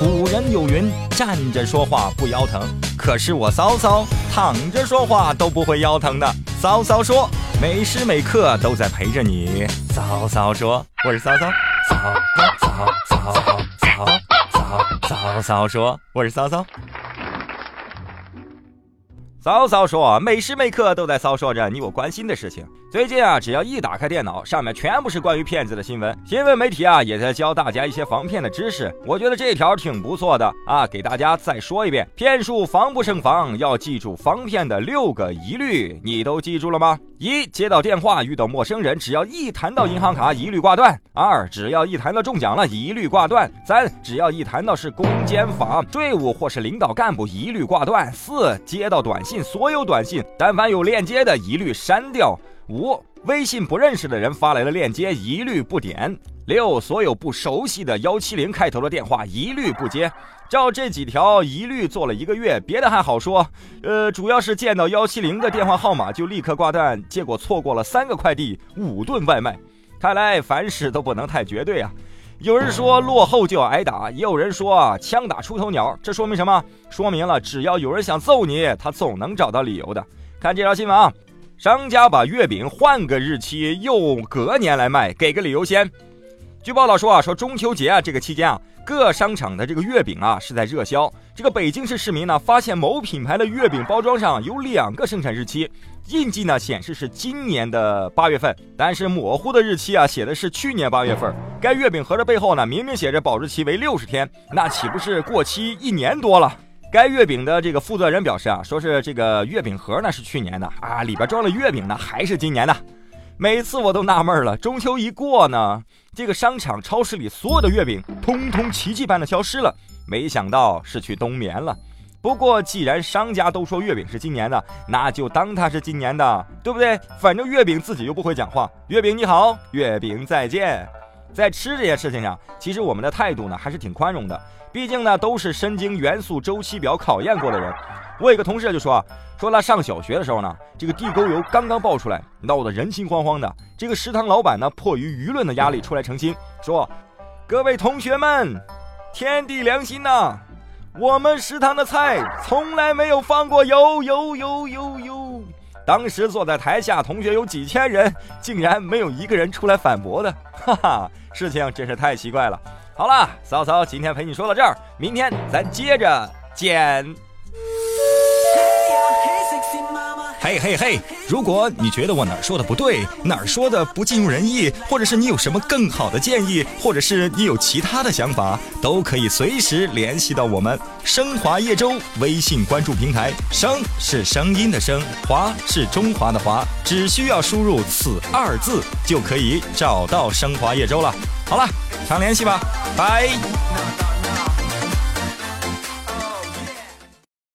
古人有云：站着说话不腰疼。可是我骚骚躺着说话都不会腰疼的。骚骚说，每时每刻都在陪着你。骚骚说，我是骚骚。骚骚骚骚骚骚骚说，我是骚骚。骚骚说，每时每刻都在骚说着你我关心的事情。最近啊，只要一打开电脑，上面全部是关于骗子的新闻。新闻媒体啊，也在教大家一些防骗的知识。我觉得这条挺不错的啊，给大家再说一遍：骗术防不胜防，要记住防骗的六个疑虑，你都记住了吗？一、接到电话遇到陌生人，只要一谈到银行卡，一律挂断；二、只要一谈到中奖了，一律挂断；三、只要一谈到是公检法队伍或是领导干部，一律挂断；四、接到短信。信所有短信，但凡有链接的，一律删掉。五、微信不认识的人发来的链接，一律不点。六、所有不熟悉的幺七零开头的电话，一律不接。照这几条，一律做了一个月，别的还好说。呃，主要是见到幺七零的电话号码就立刻挂断，结果错过了三个快递，五顿外卖。看来凡事都不能太绝对啊。有人说落后就要挨打，也有人说枪打出头鸟，这说明什么？说明了只要有人想揍你，他总能找到理由的。看这条新闻啊，商家把月饼换个日期又隔年来卖，给个理由先。据报道说啊，说中秋节啊这个期间啊，各商场的这个月饼啊是在热销。这个北京市市民呢发现某品牌的月饼包装上有两个生产日期。印记呢显示是今年的八月份，但是模糊的日期啊写的是去年八月份。该月饼盒的背后呢明明写着保质期为六十天，那岂不是过期一年多了？该月饼的这个负责人表示啊，说是这个月饼盒呢是去年的啊，里边装了月饼呢还是今年的。每次我都纳闷了，中秋一过呢，这个商场超市里所有的月饼通通奇迹般的消失了，没想到是去冬眠了。不过，既然商家都说月饼是今年的，那就当它是今年的，对不对？反正月饼自己又不会讲话。月饼你好，月饼再见。在吃这件事情上，其实我们的态度呢还是挺宽容的，毕竟呢都是身经元素周期表考验过的人。我有个同事就说，说他上小学的时候呢，这个地沟油刚刚爆出来，闹得人心惶惶的。这个食堂老板呢，迫于舆论的压力出来澄清，说：“各位同学们，天地良心呐！”我们食堂的菜从来没有放过油油油油油。当时坐在台下同学有几千人，竟然没有一个人出来反驳的，哈哈，事情真是太奇怪了。好了，骚骚，今天陪你说到这儿，明天咱接着见。嘿嘿嘿！如果你觉得我哪儿说的不对，哪儿说的不尽如人意，或者是你有什么更好的建议，或者是你有其他的想法，都可以随时联系到我们升华叶舟微信关注平台。声是声音的声，华是中华的华，只需要输入此二字就可以找到升华叶舟了。好了，常联系吧，拜。